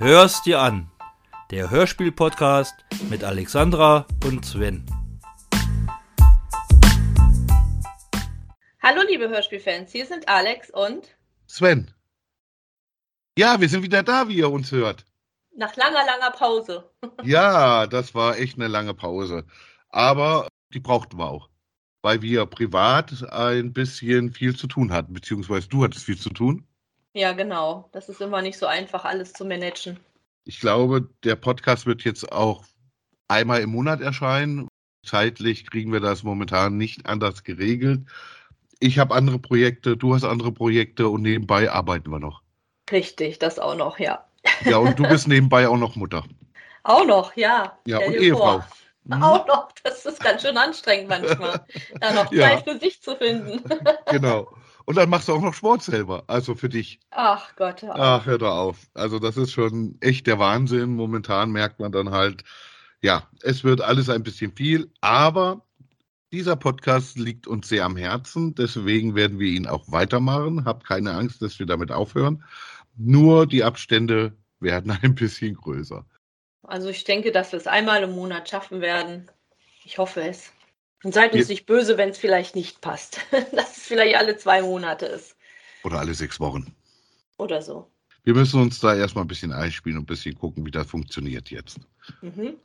Hör's dir an. Der Hörspiel-Podcast mit Alexandra und Sven. Hallo liebe Hörspielfans, hier sind Alex und Sven. Ja, wir sind wieder da, wie ihr uns hört. nach langer, langer Pause. Ja, das war echt eine lange Pause. Aber die brauchten wir auch. Weil wir privat ein bisschen viel zu tun hatten, beziehungsweise du hattest viel zu tun. Ja, genau. Das ist immer nicht so einfach, alles zu managen. Ich glaube, der Podcast wird jetzt auch einmal im Monat erscheinen. Zeitlich kriegen wir das momentan nicht anders geregelt. Ich habe andere Projekte, du hast andere Projekte und nebenbei arbeiten wir noch. Richtig, das auch noch, ja. Ja, und du bist nebenbei auch noch Mutter. Auch noch, ja. Ja, Stell und Ehefrau. vor. Mhm. Auch noch, das ist ganz schön anstrengend manchmal, da noch Ja. Zeit für sich zu finden. Genau. Und dann machst du auch noch Sport selber, also für dich. Ach Gott, ja. Ach, hör doch auf. Also das ist schon echt der Wahnsinn. Momentan merkt man dann halt, ja, es wird alles ein bisschen viel, aber dieser Podcast liegt uns sehr am Herzen. Deswegen werden wir ihn auch weitermachen. Habt keine Angst, dass wir damit aufhören. Nur die Abstände werden ein bisschen größer. Also ich denke, dass wir es einmal im Monat schaffen werden. Ich hoffe es. Und seid uns nicht böse, wenn es vielleicht nicht passt. dass es vielleicht alle zwei Monate ist. Oder alle sechs Wochen. Oder so. Wir müssen uns da erstmal ein bisschen einspielen und ein bisschen gucken, wie das funktioniert jetzt. Mhm.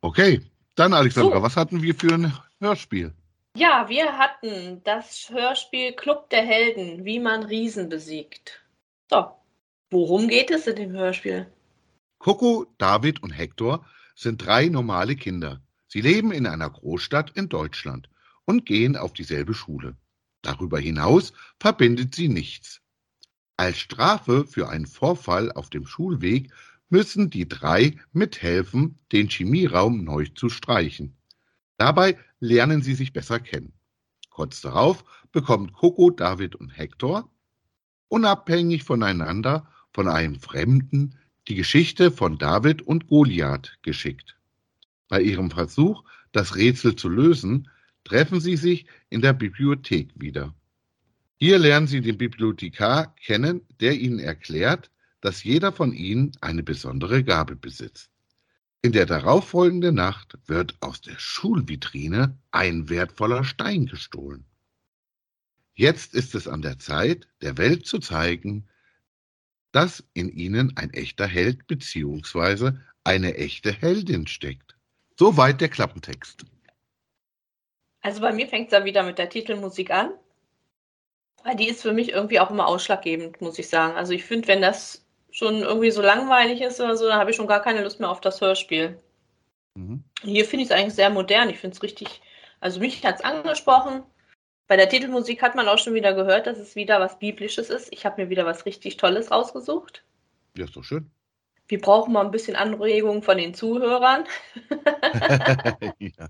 Okay, dann Alexandra, So. was hatten wir für ein Hörspiel? Ja, wir hatten das Hörspiel Club der Helden, wie man Riesen besiegt. So, worum geht es in dem Hörspiel? Coco, David und Hector sind drei normale Kinder. Sie leben in einer Großstadt in Deutschland und gehen auf dieselbe Schule. Darüber hinaus verbindet sie nichts. Als Strafe für einen Vorfall auf dem Schulweg müssen die drei mithelfen, den Chemieraum neu zu streichen. Dabei lernen sie sich besser kennen. Kurz darauf bekommt Coco, David und Hector unabhängig voneinander von einem Fremden die Geschichte von David und Goliath geschickt. Bei ihrem Versuch, das Rätsel zu lösen, treffen sie sich in der Bibliothek wieder. Hier lernen sie den Bibliothekar kennen, der ihnen erklärt, dass jeder von ihnen eine besondere Gabe besitzt. In der darauffolgenden Nacht wird aus der Schulvitrine ein wertvoller Stein gestohlen. Jetzt ist es an der Zeit, der Welt zu zeigen, dass in ihnen ein echter Held bzw. eine echte Heldin steckt. Soweit der Klappentext. Also bei mir fängt es ja wieder mit der Titelmusik an. Weil die ist für mich irgendwie auch immer ausschlaggebend, muss ich sagen. Also ich finde, wenn das schon irgendwie so langweilig ist oder so, dann habe ich schon gar keine Lust mehr auf das Hörspiel. Mhm. Hier finde ich es eigentlich sehr modern. Ich finde es richtig, also mich hat es angesprochen. Bei der Titelmusik hat man auch schon wieder gehört, dass es wieder was Biblisches ist. Ich habe mir wieder was richtig Tolles rausgesucht. Ja, ist doch schön. Wir brauchen mal ein bisschen Anregung von den Zuhörern. ja.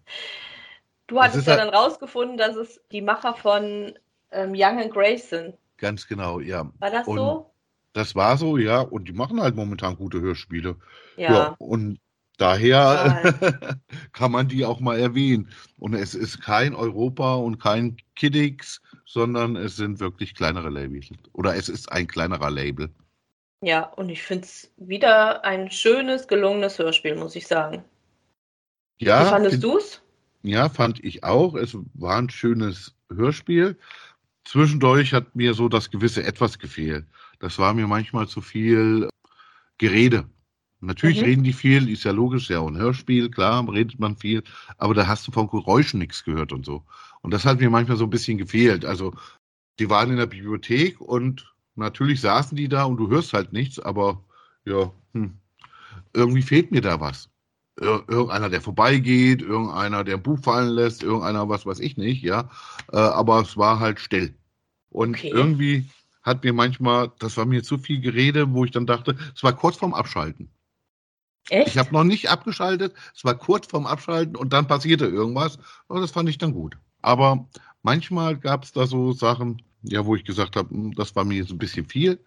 Du hattest ja halt- dann rausgefunden, dass es die Macher von ähm, Young and Grace sind. Ganz genau, ja. War das Und so? Das war so, ja. Und die machen halt momentan gute Hörspiele. Ja. und daher kann man die auch mal erwähnen. Und es ist kein Europa und kein Kiddix, sondern es sind wirklich kleinere Labels. Oder es ist ein kleinerer Label. Ja, und ich finde es wieder ein schönes, gelungenes Hörspiel, muss ich sagen. Ja, Wie fandest du es? Ja, fand ich auch. Es war ein schönes Hörspiel. Zwischendurch hat mir so das gewisse Etwas gefehlt. Das war mir manchmal zu viel Gerede. Natürlich Mhm. reden die viel, ist ja logisch, ja, ein Hörspiel, klar, redet man viel, aber da hast du von Geräuschen nichts gehört und so. Und das hat mir manchmal so ein bisschen gefehlt. Also, die waren in der Bibliothek und natürlich saßen die da und du hörst halt nichts, aber ja, hm, irgendwie fehlt mir da was. Ir irgendeiner, der vorbeigeht, irgendeiner, der ein Buch fallen lässt, irgendeiner, was weiß ich nicht, ja. Äh, aber es war halt still. Und Okay. irgendwie hat mir manchmal, das war mir zu viel Gerede, wo ich dann dachte, es war kurz vorm Abschalten. Echt? Ich habe noch nicht abgeschaltet, es war kurz vorm Abschalten und dann passierte irgendwas. Und das fand ich dann gut. Aber manchmal gab es da so Sachen, ja, wo ich gesagt habe, hm, das war mir so ein bisschen viel.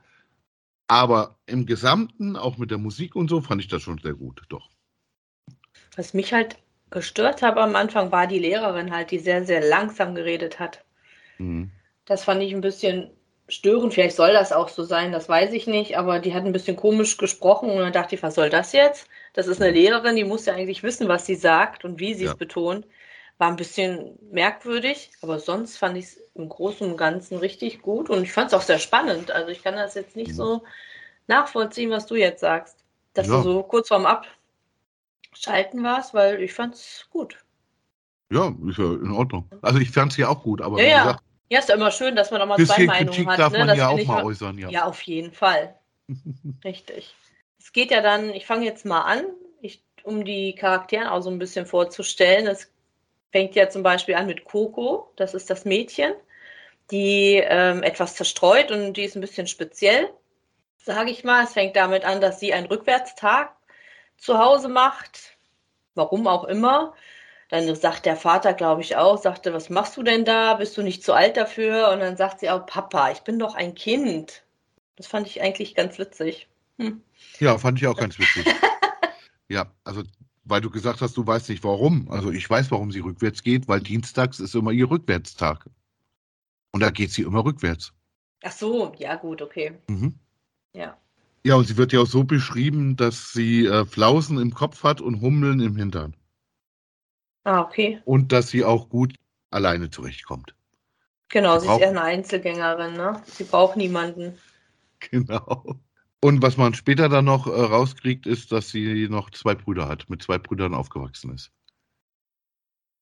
Aber im Gesamten, auch mit der Musik und so, fand ich das schon sehr gut, doch. Was mich halt gestört hat am Anfang, war die Lehrerin halt, die sehr, sehr langsam geredet hat. Mhm. Das fand ich ein bisschen störend. Vielleicht soll das auch so sein, das weiß ich nicht. Aber die hat ein bisschen komisch gesprochen und dann dachte ich, was soll das jetzt? Das ist eine Lehrerin, die muss ja eigentlich wissen, was sie sagt und wie sie es Ja. betont. War ein bisschen merkwürdig, aber sonst fand ich es im Großen und Ganzen richtig gut und ich fand es auch sehr spannend. Also ich kann das jetzt nicht so nachvollziehen, was du jetzt sagst. Dass Ja. du so kurz vorm Abschalten warst, weil ich fand es gut. Ja, ist ja in Ordnung. Also ich fand es ja auch gut, aber Ja, wie ja. gesagt, Ja, ist ja immer schön, dass man auch mal zwei Meinungen Kritik hat. darf ne? man Das ja auch mal äußern, ja. Ja, auf jeden Fall. Richtig. Es geht ja dann, ich fange jetzt mal an, ich, um die Charakteren auch so ein bisschen vorzustellen. Es fängt ja zum Beispiel an mit Coco, das ist das Mädchen, die ähm, etwas zerstreut und die ist ein bisschen speziell, sage ich mal. Es fängt damit an, dass sie einen Rückwärtstag zu Hause macht, warum auch immer. Dann sagt der Vater, glaube ich, auch, sagte, was machst du denn da? Bist du nicht zu alt dafür? Und dann sagt sie auch, Papa, ich bin doch ein Kind. Das fand ich eigentlich ganz witzig. Hm. Ja, fand ich auch ganz witzig. ja, also weil du gesagt hast, du weißt nicht warum. Also ich weiß, warum sie rückwärts geht, weil dienstags ist immer ihr Rückwärtstag. Und da geht sie immer rückwärts. Ach so, ja gut, okay. Mhm. Ja. Ja, und sie wird ja auch so beschrieben, dass sie äh, Flausen im Kopf hat und Hummeln im Hintern. Ah, okay. Und dass sie auch gut alleine zurechtkommt. Genau, Sie sie ist eher eine Einzelgängerin, ne? Sie braucht niemanden. Genau. Und was man später dann noch äh, rauskriegt, ist, dass sie noch zwei Brüder hat, mit zwei Brüdern aufgewachsen ist.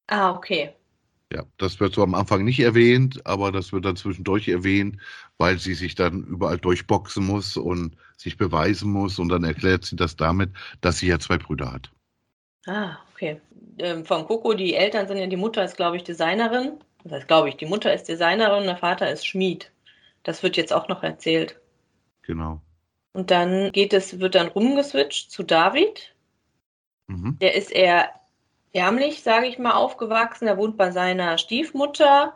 Ah, okay. Ja, das wird so am Anfang nicht erwähnt, aber das wird dann zwischendurch erwähnt, weil sie sich dann überall durchboxen muss und sich beweisen muss und dann erklärt sie das damit, dass sie ja zwei Brüder hat. Ah, okay. Ähm, von Coco, die Eltern sind ja, die Mutter ist, glaube ich, Designerin. Das heißt, glaube ich, die Mutter ist Designerin und der Vater ist Schmied. Das wird jetzt auch noch erzählt. Genau. Und dann geht es, wird dann rumgeswitcht zu David. Mhm. Der ist eher ärmlich, sage ich mal, aufgewachsen. Er wohnt bei seiner Stiefmutter,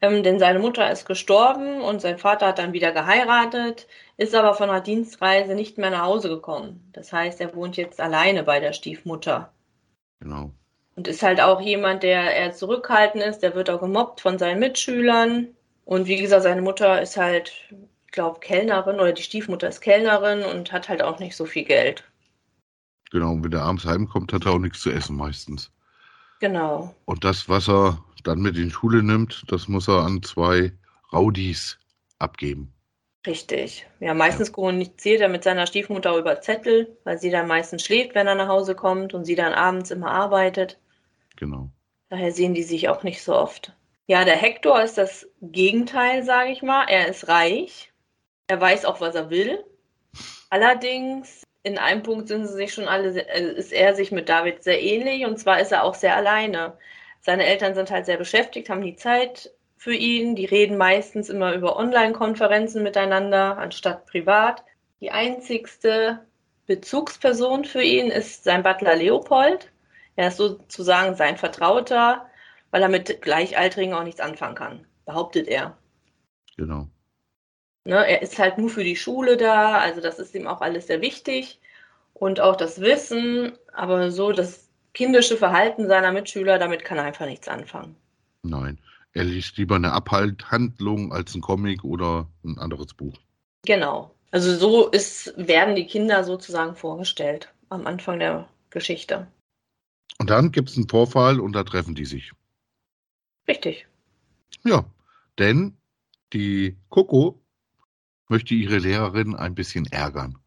ähm, denn seine Mutter ist gestorben und sein Vater hat dann wieder geheiratet, ist aber von einer Dienstreise nicht mehr nach Hause gekommen. Das heißt, er wohnt jetzt alleine bei der Stiefmutter. Genau. Und ist halt auch jemand, der eher zurückhaltend ist, der wird auch gemobbt von seinen Mitschülern. Und wie gesagt, seine Mutter ist halt, glaube, Kellnerin oder die Stiefmutter ist Kellnerin und hat halt auch nicht so viel Geld. Genau. Und wenn er abends heimkommt, hat er auch nichts zu essen meistens. Genau. Und das, was er dann mit in die Schule nimmt, das muss er an zwei Raudis abgeben. Richtig. Ja, meistens kommuniziert er mit seiner Stiefmutter über Zettel, weil sie dann meistens schläft, wenn er nach Hause kommt und sie dann abends immer arbeitet. Genau. Daher sehen die sich auch nicht so oft. Ja, der Hector ist das Gegenteil, sage ich mal. Er ist reich. Er weiß auch, was er will. Allerdings, in einem Punkt sind sie sich schon alle, äh, ist er sich mit David sehr ähnlich und zwar ist er auch sehr alleine. Seine Eltern sind halt sehr beschäftigt, haben die Zeit für ihn. Die reden meistens immer über Online-Konferenzen miteinander, anstatt privat. Die einzigste Bezugsperson für ihn ist sein Butler Leopold. Er ist sozusagen sein Vertrauter, weil er mit Gleichaltrigen auch nichts anfangen kann, behauptet er. Genau. Ne, er ist halt nur für die Schule da, also das ist ihm auch alles sehr wichtig und auch das Wissen, aber so das kindische Verhalten seiner Mitschüler, damit kann er einfach nichts anfangen. Nein. Er liest lieber eine Abhalthandlung als ein Comic oder ein anderes Buch. Genau. Also so ist, werden die Kinder sozusagen vorgestellt am Anfang der Geschichte. Und dann gibt es einen Vorfall und da treffen die sich. Richtig. Ja, denn die Coco möchte ihre Lehrerin ein bisschen ärgern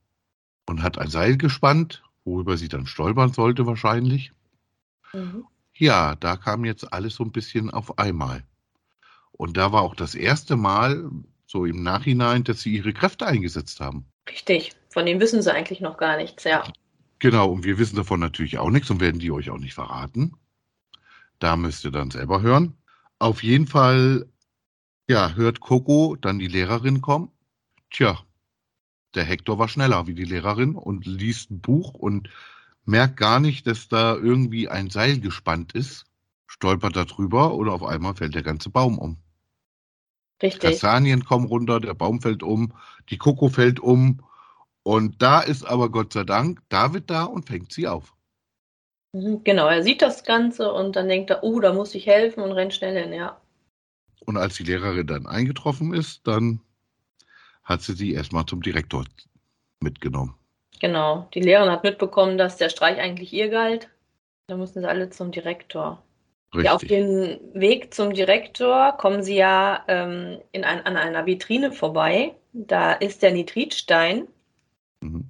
und hat ein Seil gespannt, worüber sie dann stolpern sollte wahrscheinlich. Mhm. Ja, da kam jetzt alles so ein bisschen auf einmal. Und da war auch das erste Mal, so im Nachhinein, dass sie ihre Kräfte eingesetzt haben. Richtig. Von dem wissen sie eigentlich noch gar nichts, ja. Genau, und wir wissen davon natürlich auch nichts und werden die euch auch nicht verraten. Da müsst ihr dann selber hören. Auf jeden Fall, ja, hört Coco dann die Lehrerin kommen. Tja, der Hector war schneller wie die Lehrerin und liest ein Buch und merkt gar nicht, dass da irgendwie ein Seil gespannt ist, stolpert da drüber oder auf einmal fällt der ganze Baum um. Richtig. Kastanien kommen runter, der Baum fällt um, die Coco fällt um und da ist aber Gott sei Dank David da und fängt sie auf. Mhm, Genau, er sieht das Ganze und dann denkt er, oh, da muss ich helfen und rennt schnell hin, ja. Und als die Lehrerin dann eingetroffen ist, dann hat sie sie erstmal zum Direktor mitgenommen. Genau. Die Lehrerin hat mitbekommen, dass der Streich eigentlich ihr galt. Da mussten sie alle zum Direktor. Richtig. Ja, auf dem Weg zum Direktor kommen sie ja ähm, in ein, an einer Vitrine vorbei. Da ist der Nitritstein Mhm.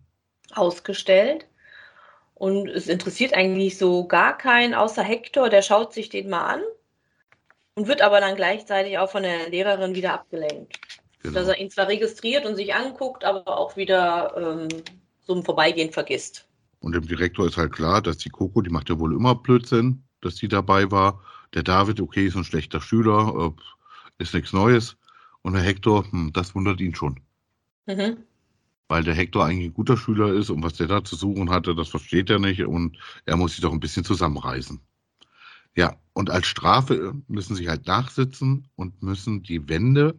ausgestellt. Und es interessiert eigentlich so gar keinen, außer Hector, der schaut sich den mal an und wird aber dann gleichzeitig auch von der Lehrerin wieder abgelenkt. Genau. Dass er ihn zwar registriert und sich anguckt, aber auch wieder ähm, so im Vorbeigehen vergisst. Und dem Direktor ist halt klar, dass die Coco, die macht ja wohl immer Blödsinn, dass sie dabei war. Der David, okay, ist ein schlechter Schüler, äh, ist nichts Neues. Und der Hector, hm, das wundert ihn schon. Mhm. Weil der Hector eigentlich ein guter Schüler ist und was der da zu suchen hatte, das versteht er nicht und er muss sich doch ein bisschen zusammenreißen. Ja, und als Strafe müssen sie halt nachsitzen und müssen die Wände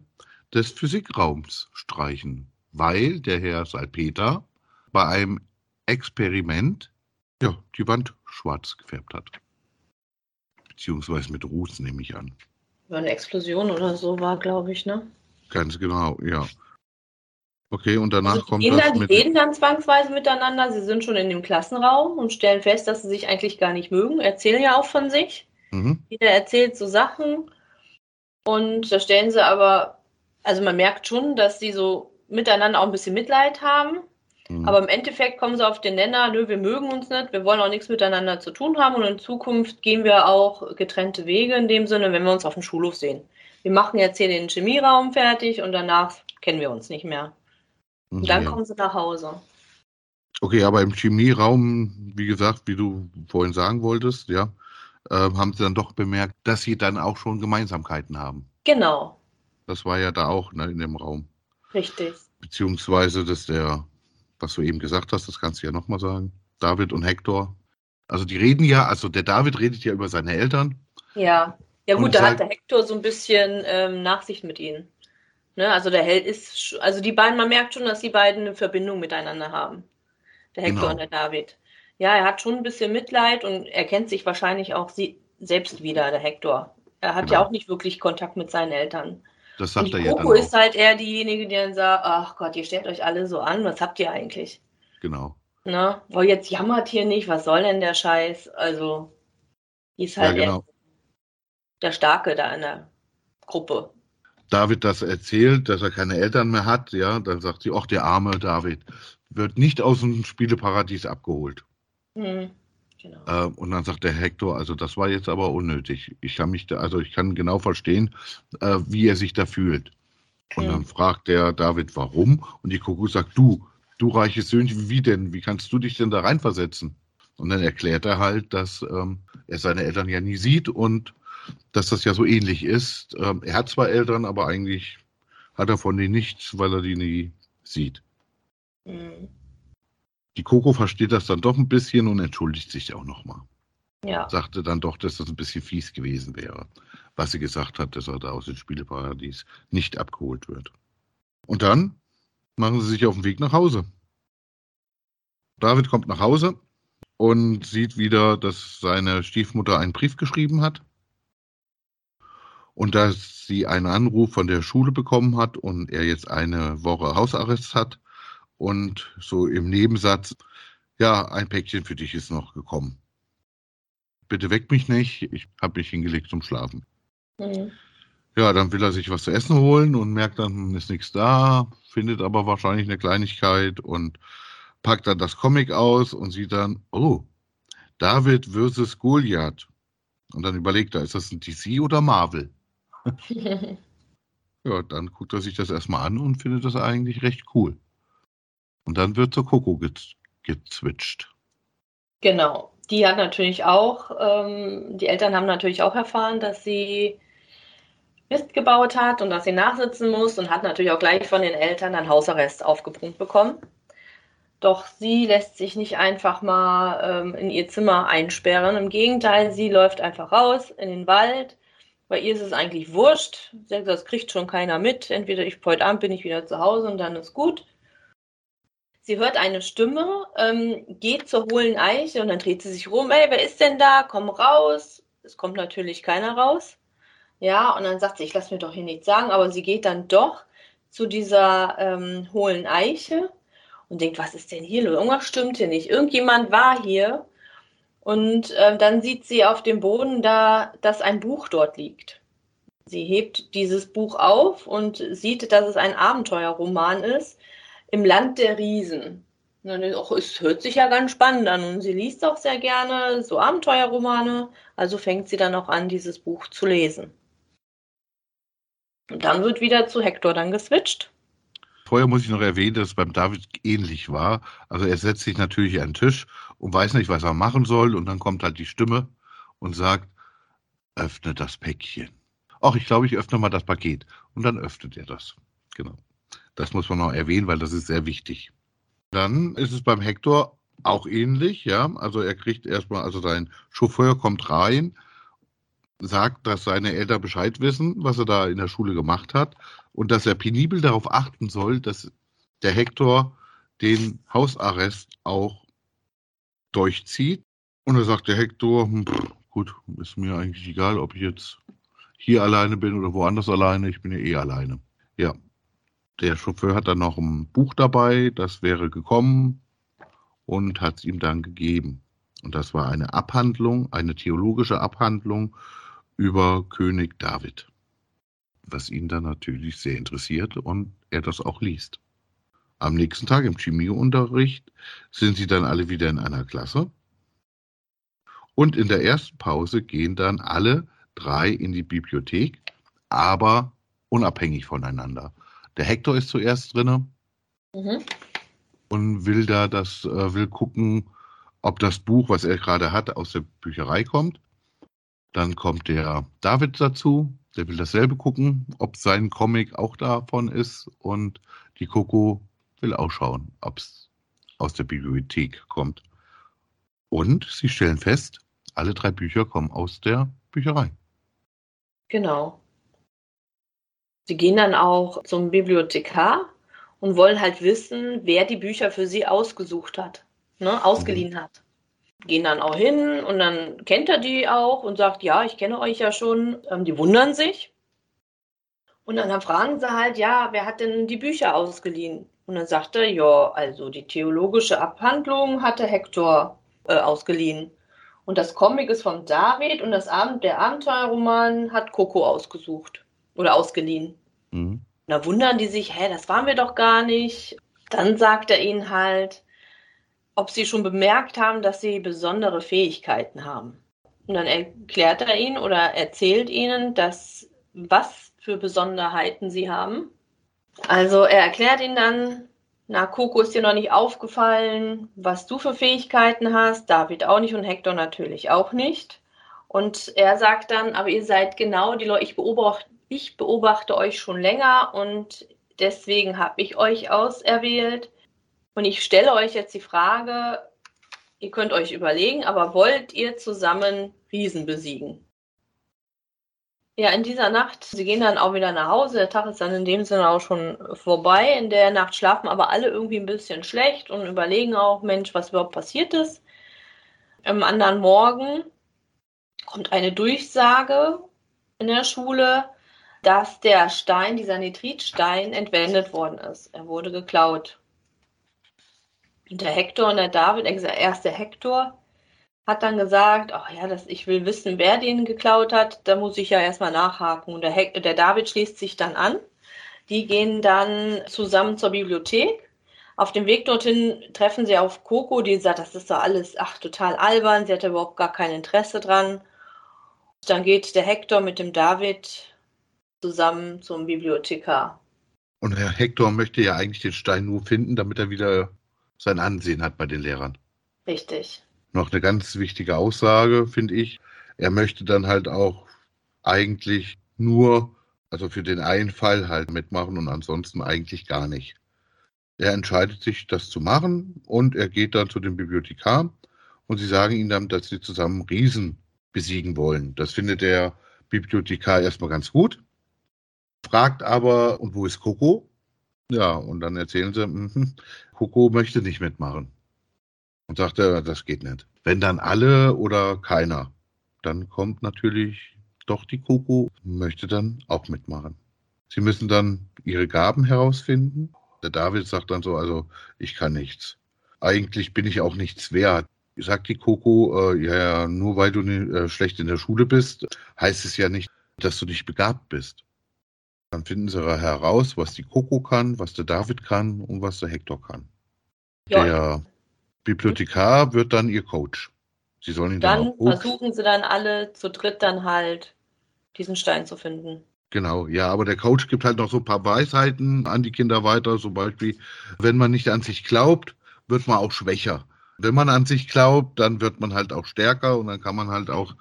des Physikraums streichen, weil der Herr Salpeter bei einem Experiment ja, die Wand schwarz gefärbt hat. Beziehungsweise mit Ruß, nehme ich an. War eine Explosion oder so war, glaube ich, ne? Ganz genau, ja. Okay, und danach Also die, kommt gehen das dann, die mit. reden dann zwangsweise miteinander. Sie sind schon in dem Klassenraum und stellen fest, dass sie sich eigentlich gar nicht mögen. Erzählen ja auch von sich. Mhm, Jeder erzählt so Sachen. Und da stellen sie aber, also man merkt schon, dass sie so miteinander auch ein bisschen Mitleid haben. mhm. Aber im Endeffekt kommen sie auf den Nenner, nö, wir mögen uns nicht, wir wollen auch nichts miteinander zu tun haben und in Zukunft gehen wir auch getrennte Wege in dem Sinne, wenn wir uns auf dem Schulhof sehen. Wir machen jetzt hier den Chemieraum fertig und danach kennen wir uns nicht mehr. Und dann kommen sie nach Hause. Okay, aber im Chemieraum, wie gesagt, wie du vorhin sagen wolltest, ja, äh, haben sie dann doch bemerkt, dass sie dann auch schon Gemeinsamkeiten haben. Genau, Das war ja da auch ne, in dem Raum. richtig. Beziehungsweise, dass der, was du eben gesagt hast, das kannst du ja nochmal sagen, David und Hector. Also die reden ja, also der David redet ja über seine Eltern. Ja, ja gut, da hat der Hector so ein bisschen ähm, Nachsicht mit ihnen. Ne? Also der Held ist, also die beiden, man merkt schon, dass die beiden eine Verbindung miteinander haben. Der Hector Genau. und der David. Ja, er hat schon ein bisschen Mitleid und er kennt sich wahrscheinlich auch sie selbst wieder, der Hector. Er hat ja Genau. auch nicht wirklich Kontakt mit seinen Eltern. Das sagt er ja dann Coco ist auch. halt eher diejenige, die dann sagt, ach Gott, ihr stellt euch alle so an, was habt ihr eigentlich? Genau. Ne? Oh, jetzt jammert hier nicht, was soll denn der Scheiß? Also, die ist Ja, halt eher genau. der Starke da in der Gruppe. David das erzählt, dass er keine Eltern mehr hat, ja, dann sagt sie, ach, der arme David wird nicht aus dem Spieleparadies abgeholt. Hm, genau. Äh, und dann sagt der Hector, also das war jetzt aber unnötig. Ich kann mich da, also ich kann genau verstehen, äh, wie er sich da fühlt. Und dann fragt der David, warum? Und die Kuckuck sagt, du, du reiches Söhnchen, wie denn? Wie kannst du dich denn da reinversetzen? Und dann erklärt er halt, dass ähm, er seine Eltern ja nie sieht und dass das ja so ähnlich ist. Ähm, er hat zwar Eltern, aber eigentlich hat er von denen nichts, weil er die nie sieht. Hm, Die Coco versteht das dann doch ein bisschen und entschuldigt sich auch nochmal. ja. sagte dann doch, dass das ein bisschen fies gewesen wäre, was sie gesagt hat, dass er da aus dem Spieleparadies nicht abgeholt wird. Und dann machen sie sich auf den Weg nach Hause. David kommt nach Hause und sieht wieder, dass seine Stiefmutter einen Brief geschrieben hat und dass sie einen Anruf von der Schule bekommen hat und er jetzt eine Woche Hausarrest hat und so im Nebensatz, ja, ein Päckchen für dich ist noch gekommen bitte weck mich nicht, ich habe mich hingelegt zum Schlafen. Hm, Ja, dann will er sich was zu essen holen und merkt dann, ist nichts da, findet aber wahrscheinlich eine Kleinigkeit und packt dann das Comic aus und sieht dann, oh, David versus Goliath. Und dann überlegt er, ist das ein DC oder Marvel? Ja, dann guckt er sich das erstmal an und findet das eigentlich recht cool. Und dann wird zur Coco gez gezwitscht. Genau. Die hat natürlich auch, ähm, die Eltern haben natürlich auch erfahren, dass sie Mist gebaut hat und dass sie nachsitzen muss und hat natürlich auch gleich von den Eltern einen Hausarrest aufgebrummt bekommen. Doch sie lässt sich nicht einfach mal ähm, in ihr Zimmer einsperren. Im Gegenteil, sie läuft einfach raus in den Wald. Bei ihr ist es eigentlich wurscht. Sie sagt, das kriegt schon keiner mit. Entweder ich heute Abend bin ich wieder zu Hause und dann ist gut. Sie hört eine Stimme, ähm, geht zur hohlen Eiche und dann dreht sie sich rum. Ey, wer ist denn da? Komm raus. Es kommt natürlich keiner raus. Ja, und dann sagt sie, ich lasse mir doch hier nichts sagen, aber sie geht dann doch zu dieser ähm, hohlen Eiche und denkt, was ist denn hier? Irgendwas stimmt hier nicht. Irgendjemand war hier. Und äh, dann sieht sie auf dem Boden da, dass ein Buch dort liegt. Sie hebt dieses Buch auf und sieht, dass es ein Abenteuerroman ist im Land der Riesen. Auch, es hört sich ja ganz spannend an und sie liest auch sehr gerne so Abenteuerromane. Also fängt sie dann auch an, dieses Buch zu lesen. Und dann wird wieder zu Hector dann geswitcht. Vorher muss ich noch erwähnen, dass es beim David ähnlich war. Also er setzt sich natürlich an den Tisch und weiß nicht, was er machen soll. Und dann kommt halt die Stimme und sagt, öffne das Päckchen. Ach, ich glaube, ich öffne mal das Paket. Und dann öffnet er das. Genau. Das muss man noch erwähnen, weil das ist sehr wichtig. Dann ist es beim Hector auch ähnlich, ja. Also er kriegt erstmal, also sein Chauffeur kommt rein, sagt, dass seine Eltern Bescheid wissen, was er da in der Schule gemacht hat und dass er penibel darauf achten soll, dass der Hector den Hausarrest auch durchzieht. Und da sagt der Hector, hm, gut, ist mir eigentlich egal, ob ich jetzt hier alleine bin oder woanders alleine, ich bin ja eh alleine. Ja, der Chauffeur hat dann noch ein Buch dabei, das wäre gekommen und hat es ihm dann gegeben. Und das war eine Abhandlung, eine theologische Abhandlung über König David, was ihn dann natürlich sehr interessiert und er das auch liest. Am nächsten Tag im Chemieunterricht sind sie dann alle wieder in einer Klasse. Und in der ersten Pause gehen dann alle drei in die Bibliothek, aber unabhängig voneinander. Der Hector ist zuerst drinne mhm. und will da das, äh, will gucken, ob das Buch, was er gerade hat, aus der Bücherei kommt. Dann kommt der David dazu, der will dasselbe gucken, ob sein Comic auch davon ist. Und die Coco will auch schauen, ob es aus der Bibliothek kommt. Und sie stellen fest, alle drei Bücher kommen aus der Bücherei. Genau. Sie gehen dann auch zum Bibliothekar und wollen halt wissen, wer die Bücher für sie ausgesucht hat, ne, ausgeliehen mhm. hat. Gehen dann auch hin und dann kennt er die auch und sagt, ja, ich kenne euch ja schon. Ähm, die wundern sich. Und dann fragen sie halt, ja, wer hat denn die Bücher ausgeliehen? Und dann sagt er, ja, also die theologische Abhandlung hatte Hector äh, ausgeliehen. Und das Comic ist von David und das Abend, der Abenteuerroman hat Coco ausgesucht oder ausgeliehen. Mhm. Da wundern die sich, hä, das waren wir doch gar nicht. Dann sagt er ihnen halt, ob sie schon bemerkt haben, dass sie besondere Fähigkeiten haben. Und dann erklärt er ihnen oder erzählt ihnen, dass was für Besonderheiten sie haben. Also er erklärt ihnen dann, na, Coco ist dir noch nicht aufgefallen, was du für Fähigkeiten hast, David auch nicht und Hector natürlich auch nicht. Und er sagt dann, aber ihr seid genau die Leute, ich beobachte, ich beobachte euch schon länger und deswegen habe ich euch auserwählt. Und ich stelle euch jetzt die Frage, ihr könnt euch überlegen, aber wollt ihr zusammen Riesen besiegen? Ja, in dieser Nacht, sie gehen dann auch wieder nach Hause. Der Tag ist dann in dem Sinne auch schon vorbei. In der Nacht schlafen aber alle irgendwie ein bisschen schlecht und überlegen auch, Mensch, was überhaupt passiert ist. Am anderen Morgen kommt eine Durchsage in der Schule, dass der Stein, dieser Nitritstein, entwendet worden ist. Er wurde geklaut. Und der Hector und der David, erst der Hector, hat dann gesagt, ach ja, das, ich will wissen, wer den geklaut hat, da muss ich ja erstmal nachhaken. Und der, Heck, der David schließt sich dann an. Die gehen dann zusammen zur Bibliothek. Auf dem Weg dorthin treffen sie auf Coco, die sagt, das ist doch alles, ach, total albern, sie hat überhaupt gar kein Interesse dran. Dann geht der Hector mit dem David zusammen zum Bibliothekar. Und Herr Hector möchte ja eigentlich den Stein nur finden, damit er wieder sein Ansehen hat bei den Lehrern. Richtig noch eine ganz wichtige Aussage, finde ich. Er möchte dann halt auch eigentlich nur, also für den einen Fall halt mitmachen und ansonsten eigentlich gar nicht. Er entscheidet sich, das zu machen und er geht dann zu dem Bibliothekar und sie sagen ihm dann, dass sie zusammen Riesen besiegen wollen. Das findet der Bibliothekar erstmal ganz gut, fragt aber, und wo ist Coco? Ja, und dann erzählen sie, mh, Coco möchte nicht mitmachen. Und sagt er, das geht nicht. Wenn dann alle oder keiner, dann kommt natürlich doch die Coco, möchte dann auch mitmachen. Sie müssen dann ihre Gaben herausfinden. Der David sagt dann so, also ich kann nichts. Eigentlich bin ich auch nichts wert. Sagt die Coco, äh, ja, ja, nur weil du äh, schlecht in der Schule bist, heißt es ja nicht, dass du nicht begabt bist. Dann finden sie heraus, was die Coco kann, was der David kann und was der Hector kann. Ja. Der Bibliothekar wird dann ihr Coach. Sie sollen ihn dann, dann versuchen sie dann alle zu dritt dann halt diesen Stein zu finden. Genau, ja, aber der Coach gibt halt noch so ein paar Weisheiten an die Kinder weiter, zum Beispiel, wenn man nicht an sich glaubt, wird man auch schwächer. Wenn man an sich glaubt, dann wird man halt auch stärker und dann kann man halt auch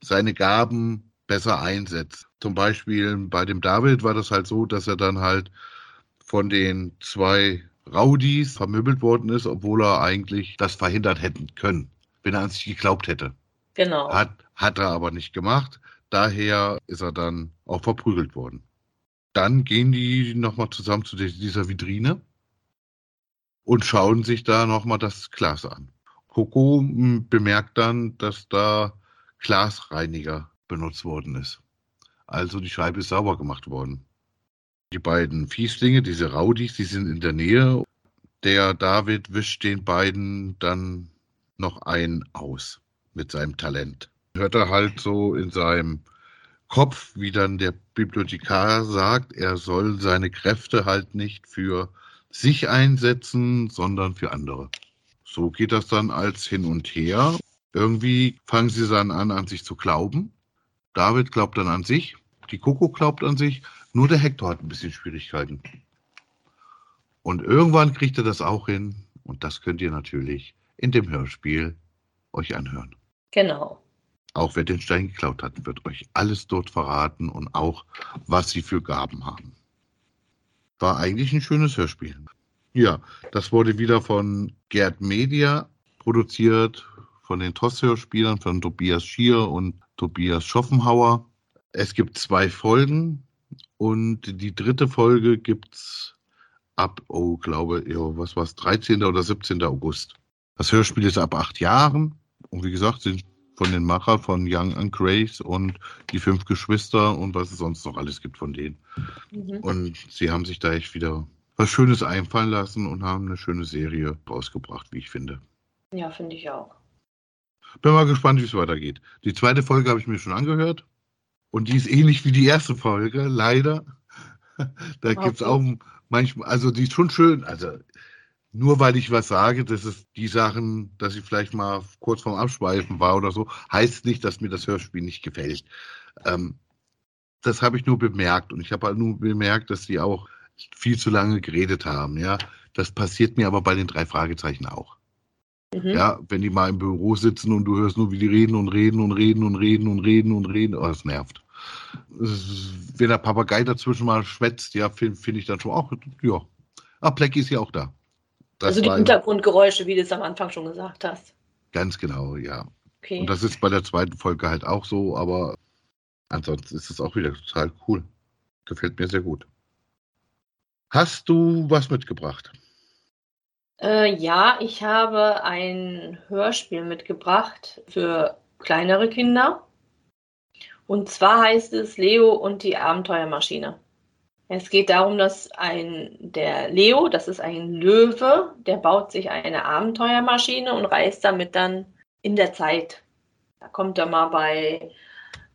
seine Gaben besser einsetzen. Zum Beispiel bei dem David war das halt so, dass er dann halt von den zwei Raudis vermöbelt worden ist, obwohl er eigentlich das verhindert hätten können, wenn er an sich geglaubt hätte. Genau. Hat, hat er aber nicht gemacht. Daher ist er dann auch verprügelt worden. Dann gehen die nochmal zusammen zu dieser Vitrine und schauen sich da nochmal das Glas an. Coco hm, bemerkt dann, dass da Glasreiniger benutzt worden ist. Also die Scheibe ist sauber gemacht worden. Die beiden Fieslinge, diese Raudis, die sind in der Nähe. Der David wischt den beiden dann noch ein aus mit seinem Talent. Hört er halt so in seinem Kopf, wie dann der Bibliothekar sagt, er soll seine Kräfte halt nicht für sich einsetzen, sondern für andere. So geht das dann als hin und her. Irgendwie fangen sie dann an, an sich zu glauben. David glaubt dann an sich, die Coco glaubt an sich, nur der Hector hat ein bisschen Schwierigkeiten. Und irgendwann kriegt er das auch hin und das könnt ihr natürlich in dem Hörspiel euch anhören. Genau. Auch wer den Stein geklaut hat, wird euch alles dort verraten und auch, was sie für Gaben haben. War eigentlich ein schönes Hörspiel. Ja, das wurde wieder von Gerd Media produziert, von den TOS-Hörspielern, von Tobias Schier und Tobias Schoffenhauer. Es gibt zwei Folgen und die dritte Folge gibt's ab, oh, glaube, ja, was war's, 13. oder 17. August. Das Hörspiel ist ab acht Jahren und wie gesagt, sind von den Macher von Young and Grace und die fünf Geschwister und was es sonst noch alles gibt von denen. Mhm. Und sie haben sich da echt wieder was Schönes einfallen lassen und haben eine schöne Serie rausgebracht, wie ich finde. Ja, finde ich auch. Bin mal gespannt, wie es weitergeht. Die zweite Folge habe ich mir schon angehört und die ist ähnlich wie die erste Folge, leider. da okay. gibt es auch manchmal, also die ist schon schön, also nur weil ich was sage, dass es die Sachen, dass ich vielleicht mal kurz vorm Abschweifen war oder so, heißt nicht, dass mir das Hörspiel nicht gefällt. Ähm, das habe ich nur bemerkt und ich habe halt nur bemerkt, dass sie auch viel zu lange geredet haben. Ja, das passiert mir aber bei den drei Fragezeichen auch. Mhm. Ja, wenn die mal im Büro sitzen und du hörst nur, wie die reden und reden und reden und reden und reden und reden, oh, das nervt. Wenn der Papagei dazwischen mal schwätzt, ja, finde find ich dann schon auch, ja. Ah, Blackie ist ja auch da. Das also die Hintergrundgeräusche, wie du es am Anfang schon gesagt hast. Ganz genau, ja. Okay. Und das ist bei der zweiten Folge halt auch so, aber ansonsten ist es auch wieder total cool. Gefällt mir sehr gut. Hast du was mitgebracht? Äh, ja, ich habe ein Hörspiel mitgebracht für kleinere Kinder. Und zwar heißt es Leo und die Abenteuermaschine. Es geht darum, dass ein, der Leo, das ist ein Löwe, der baut sich eine Abenteuermaschine und reist damit dann in der Zeit. Da kommt er mal bei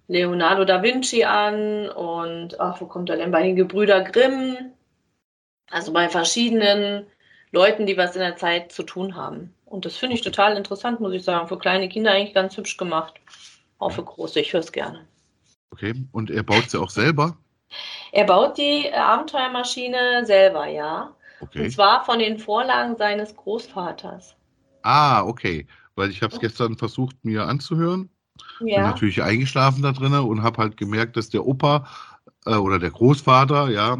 Leonardo da Vinci an und ach, wo kommt er denn bei den Gebrüder Grimm? Also bei verschiedenen Leuten, die was in der Zeit zu tun haben. Und das finde ich total interessant, muss ich sagen. Für kleine Kinder eigentlich ganz hübsch gemacht. Auch für große, ich höre es gerne. Okay, und er baut sie auch selber? Er baut die Abenteuermaschine selber, ja. Okay. Und zwar von den Vorlagen seines Großvaters. Ah, okay. Weil ich habe es gestern versucht, mir anzuhören. Ja. Bin natürlich eingeschlafen da drinnen und habe halt gemerkt, dass der Opa äh, oder der Großvater, ja,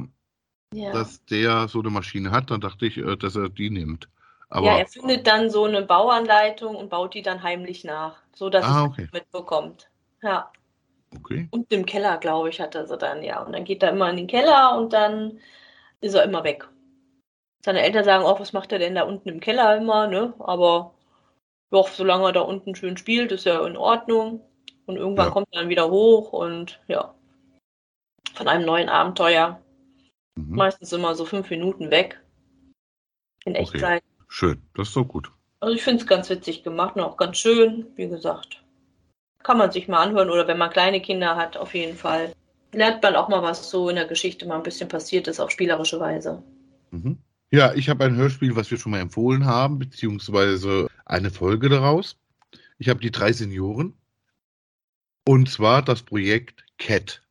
ja, dass der so eine Maschine hat. Dann dachte ich, äh, dass er die nimmt. Aber ja, er findet dann so eine Bauanleitung und baut die dann heimlich nach, so dass ah, okay. es mitbekommt. Ja. Okay. Und im Keller, glaube ich, hat er sie dann, ja. Und dann geht er immer in den Keller und dann ist er immer weg. Seine Eltern sagen auch, was macht er denn da unten im Keller immer, ne? Aber doch, solange er da unten schön spielt, ist er in Ordnung. Und irgendwann ja. kommt er dann wieder hoch und ja, von einem neuen Abenteuer. Mhm. Meistens immer so fünf Minuten weg. In Okay. Echtzeit. Schön, das ist doch gut. Also ich finde es ganz witzig gemacht und auch ganz schön, wie gesagt. Kann man sich mal anhören oder wenn man kleine Kinder hat, auf jeden Fall. Lernt man auch mal, was so in der Geschichte mal ein bisschen passiert ist, auf spielerische Weise. Mhm. Ja, ich habe ein Hörspiel, was wir schon mal empfohlen haben, beziehungsweise eine Folge daraus. Ich habe die drei Senioren. Und zwar das Projekt Cat.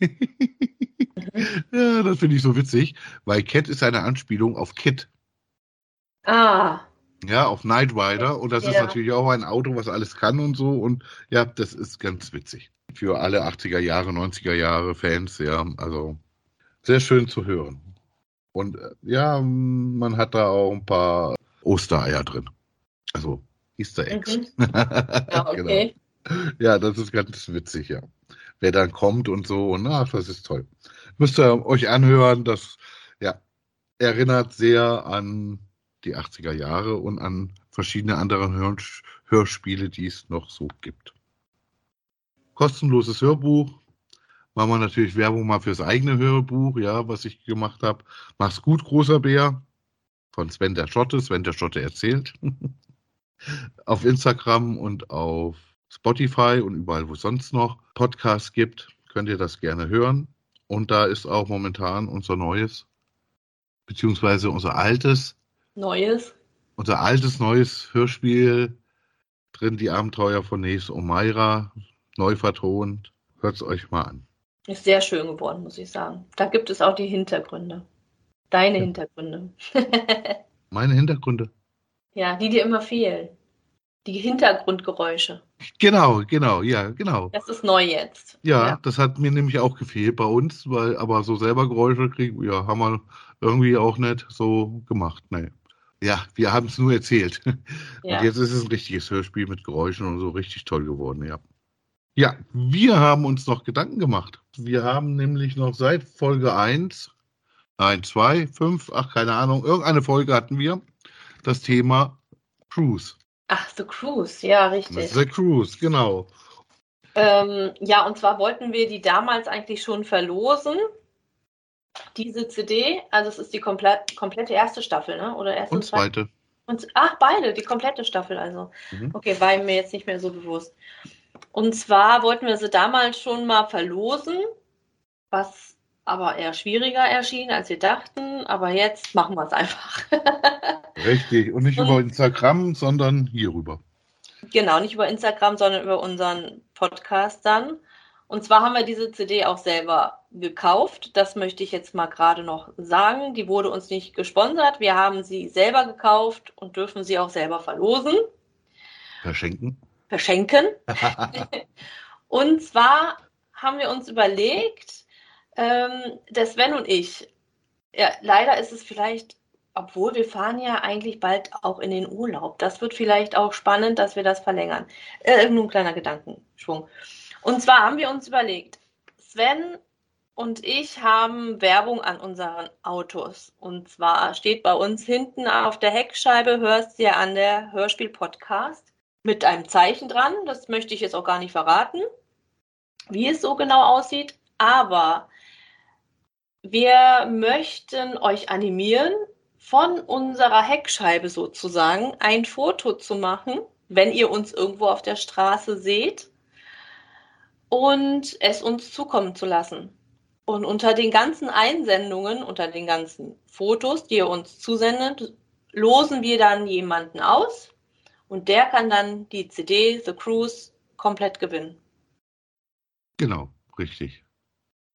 ja, das finde ich so witzig, weil Cat ist eine Anspielung auf Kit. Ah, Ja, auf Knight Rider. Und das ist Ja. natürlich auch ein Auto, was alles kann und so. Und ja, das ist ganz witzig. Für alle 80er Jahre, 90er Jahre Fans, ja. Also sehr schön zu hören. Und äh, ja, man hat da auch ein paar Ostereier drin. Also Easter Eggs. Mhm. ja, okay. Genau. Ja, das ist ganz witzig, ja. Wer dann kommt und so, und ach, das ist toll. Müsst ihr euch anhören, das ja, erinnert sehr an die 80er Jahre und an verschiedene andere Hör Hörspiele, die es noch so gibt. Kostenloses Hörbuch. Machen wir natürlich Werbung mal fürs eigene Hörbuch, ja, was ich gemacht habe. Mach's gut, großer Bär. Von Sven der Schotte. Sven der Schotte erzählt. auf Instagram und auf Spotify und überall, wo es sonst noch Podcasts gibt, könnt ihr das gerne hören. Und da ist auch momentan unser neues, beziehungsweise unser altes, Neues. unser altes neues Hörspiel drin, die Abenteuer von Nes Omaira, neu vertont. Hört es euch mal an. Ist sehr schön geworden, muss ich sagen. Da gibt es auch die Hintergründe. Deine Ja. Hintergründe. Meine Hintergründe. ja, die dir immer fehlen. Die Hintergrundgeräusche. Genau, genau, ja, genau. Das ist neu jetzt. Ja, das hat mir nämlich auch gefehlt bei uns, weil aber so selber Geräusche kriegen, ja, haben wir irgendwie auch nicht so gemacht. Nee. Ja, wir haben es nur erzählt. Ja. Und jetzt ist es ein richtiges Hörspiel mit Geräuschen und so richtig toll geworden, ja. Ja, wir haben uns noch Gedanken gemacht. Wir haben nämlich noch seit Folge 1, 1, 2, 5, ach, keine Ahnung, irgendeine Folge hatten wir, das Thema Cruise. Ach, The Cruise, ja, richtig. The Cruise, genau. Ähm, ja, und zwar wollten wir die damals eigentlich schon verlosen. Diese CD, also es ist die komplett, komplette erste Staffel, ne? Oder erste Und zweite. Und, ach, beide, die komplette Staffel also. Mhm. Okay, war mir jetzt nicht mehr so bewusst. Und zwar wollten wir sie damals schon mal verlosen, was aber eher schwieriger erschien, als wir dachten. Aber jetzt machen wir es einfach. Richtig. Und nicht Und- über Instagram, sondern hierüber. Genau, nicht über Instagram, sondern über unseren Podcast dann. Und zwar haben wir diese CD auch selber gekauft. Das möchte ich jetzt mal gerade noch sagen. Die wurde uns nicht gesponsert. Wir haben sie selber gekauft und dürfen sie auch selber verlosen, Verschenken. verschenken. Und zwar haben wir uns überlegt, ähm, der Sven und ich, ja, leider ist es vielleicht, obwohl wir fahren ja eigentlich bald auch in den Urlaub. Das wird vielleicht auch spannend, dass wir das verlängern. Äh, nur ein kleiner Gedankenschwung. Und zwar haben wir uns überlegt, Sven und ich haben Werbung an unseren Autos. Und zwar steht bei uns hinten auf der Heckscheibe, hörst du ja an der Hörspiel-Podcast mit einem Zeichen dran. Das möchte ich jetzt auch gar nicht verraten, wie es so genau aussieht. Aber wir möchten euch animieren, von unserer Heckscheibe sozusagen ein Foto zu machen, wenn ihr uns irgendwo auf der Straße seht und es uns zukommen zu lassen. Und unter den ganzen Einsendungen, unter den ganzen Fotos, die ihr uns zusendet, losen wir dann jemanden aus und der kann dann die CD The Cruise komplett gewinnen. Genau, richtig.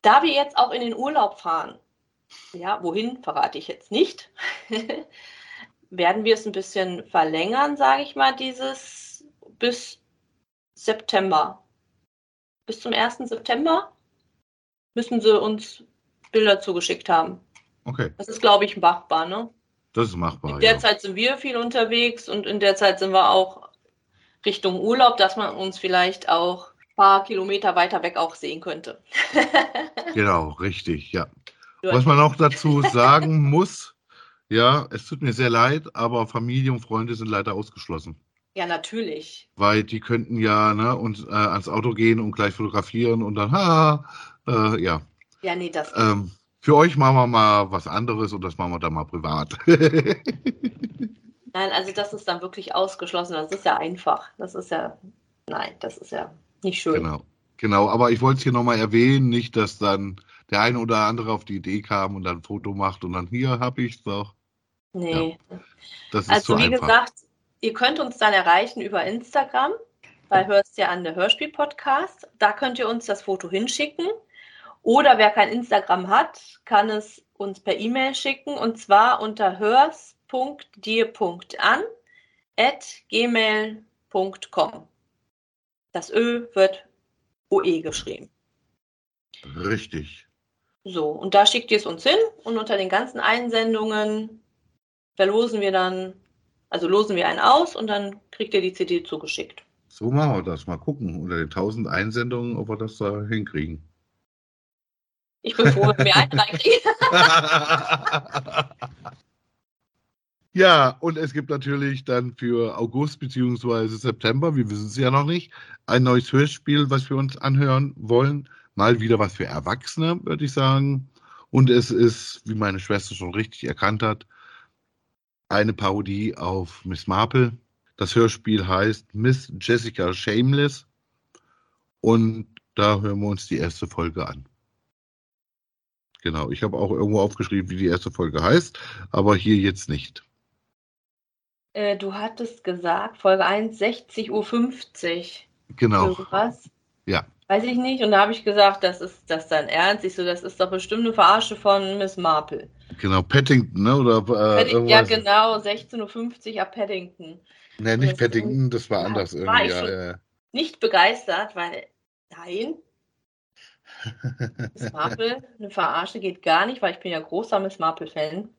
Da wir jetzt auch in den Urlaub fahren, ja, wohin verrate ich jetzt nicht, werden wir es ein bisschen verlängern, sage ich mal, dieses bis September. Bis zum 1. September müssen sie uns Bilder zugeschickt haben. Okay, Das ist, glaube ich, machbar, ne? das ist machbar. In der ja. Zeit sind wir viel unterwegs und in der Zeit sind wir auch Richtung Urlaub, dass man uns vielleicht auch paar Kilometer weiter weg auch sehen könnte. Genau, richtig, ja. Was man auch dazu sagen muss, ja, es tut mir sehr leid, aber Familie und Freunde sind leider ausgeschlossen. Ja, natürlich. Weil die könnten ja ne, uns äh, ans Auto gehen und gleich fotografieren und dann, ha, äh, ja. Ja, nee, das. Ähm, Für euch machen wir mal was anderes und das machen wir dann mal privat. Nein, also das ist dann wirklich ausgeschlossen. Das ist ja einfach. Das ist ja, nein, das ist ja nicht schön. genau. Genau, aber ich wollte es hier nochmal erwähnen, nicht, dass dann der eine oder andere auf die Idee kam und dann ein Foto macht und dann hier habe ich es doch. Nee. Das ist Also wie einfach. gesagt, ihr könnt uns dann erreichen über Instagram, bei Hörst ja an der Hörspiel-Podcast. Da könnt ihr uns das Foto hinschicken. Oder wer kein Instagram hat, kann es uns per E-Mail schicken und zwar unter hörs.dir.an at gmail.com. Das Ö wird OE geschrieben. Richtig. So, und da schickt ihr es uns hin und unter den ganzen Einsendungen verlosen wir dann, also losen wir einen aus und dann kriegt ihr die CD zugeschickt. So machen wir das. Mal gucken, unter den 1000 Einsendungen, ob wir das da hinkriegen. Ich bin froh, wenn wir einen reinkriegen. Ja, und es gibt natürlich dann für August bzw. September, wir wissen es ja noch nicht, ein neues Hörspiel, was wir uns anhören wollen. Mal wieder was für Erwachsene, würde ich sagen. Und es ist, wie meine Schwester schon richtig erkannt hat, eine Parodie auf Miss Marple. Das Hörspiel heißt Miss Jessica Shameless. Und da hören wir uns die erste Folge an. Genau, ich habe auch irgendwo aufgeschrieben, wie die erste Folge heißt, aber hier jetzt nicht. Äh, du hattest gesagt, Folge 1, 60.50 Uhr. Genau, Irgendwas. ja. Weiß ich nicht. Und da habe ich gesagt, das ist das dein Ernst? Ich so, das ist doch bestimmt eine Verarsche von Miss Marple. Genau, Paddington, ne? Oder äh, Padding- ja, genau, 16.50 Uhr ab Paddington. Nee, nicht Das- Paddington, das war Ja, anders war irgendwie. ich Ja, ja. Nicht begeistert, weil, nein, Miss Marple, eine Verarsche geht gar nicht, weil ich bin ja großer Miss Marple-Fan.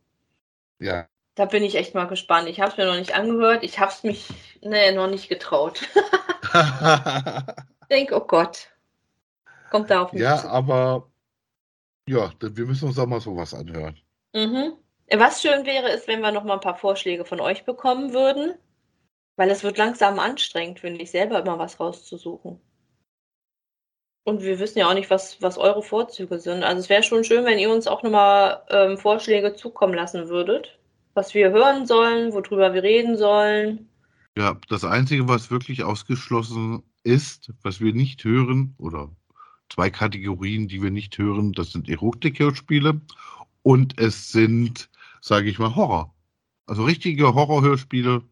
ja. Da bin ich echt mal gespannt. Ich habe es mir noch nicht angehört. Ich habe es mich nee, noch nicht getraut. Ich denke, oh Gott. Kommt da auf mich ja, zu. aber ja, wir müssen uns auch mal sowas anhören. Mhm. Was schön wäre, ist, wenn wir noch mal ein paar Vorschläge von euch bekommen würden. Weil es wird langsam anstrengend, finde ich, selber immer was rauszusuchen. Und wir wissen ja auch nicht, was, was eure Vorzüge sind. Also es wäre schon schön, wenn ihr uns auch nochmal ähm, Vorschläge zukommen lassen würdet, was wir hören sollen, worüber wir reden sollen. Ja, das Einzige, was wirklich ausgeschlossen ist, was wir nicht hören, oder zwei Kategorien, die wir nicht hören, das sind Erotik-Hörspiele und es sind, sage ich mal, Horror. Also richtige Horrorhörspiele.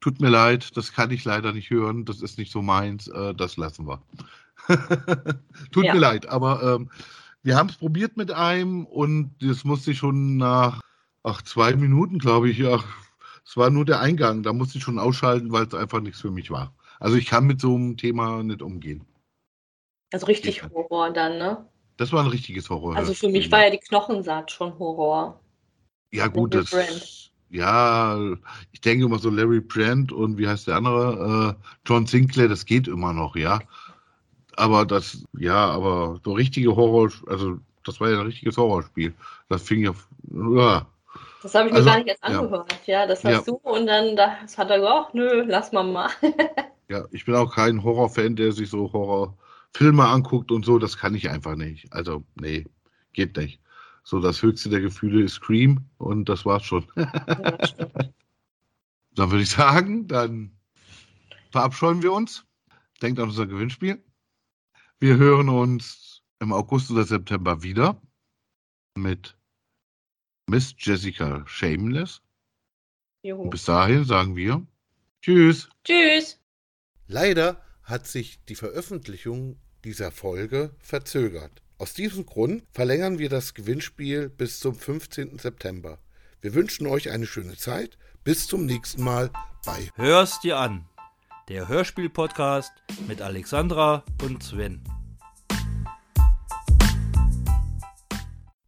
Tut mir leid, das kann ich leider nicht hören, das ist nicht so meins, äh, das lassen wir. Tut Ja. mir leid, aber ähm, wir haben es probiert mit einem und das musste ich schon nach ach, zwei Minuten, glaube ich, ach, es war nur der Eingang, da musste ich schon ausschalten, weil es einfach nichts für mich war. Also ich kann mit so einem Thema nicht umgehen. Also richtig Ja. Horror dann, ne? Das war ein richtiges Horror. Also für mich war ja die Knochensaat schon Horror. Ja, gut, Larry das. Brand. Ja, ich denke immer so Larry Brand und wie heißt der andere? Äh, John Sinclair, das geht immer noch, ja. Aber das, ja, aber so richtige Horror, also das war ja ein richtiges Horrorspiel. Das fing ja, ja. Das habe ich mir Also, gar nicht erst ja. angehört. Ja, das hast Ja. du und dann das hat er gesagt, nö, lass mal mal. Ja, ich bin auch kein Horrorfan, der sich so Horrorfilme anguckt und so. Das kann ich einfach nicht. Also, nee, geht nicht. So, das höchste der Gefühle ist Scream und das war's schon. Ja. Dann würde ich sagen, dann verabscheuen wir uns. Denkt an unser Gewinnspiel. Wir hören uns im August oder September wieder mit Miss Jessica Shameless. Juhu. Und bis dahin sagen wir Tschüss. Tschüss. Leider hat sich die Veröffentlichung dieser Folge verzögert. Aus diesem Grund verlängern wir das Gewinnspiel bis zum 15. September. Wir wünschen euch eine schöne Zeit. Bis zum nächsten Mal bei Hör's dir an. Der Hörspiel-Podcast mit Alexandra und Sven.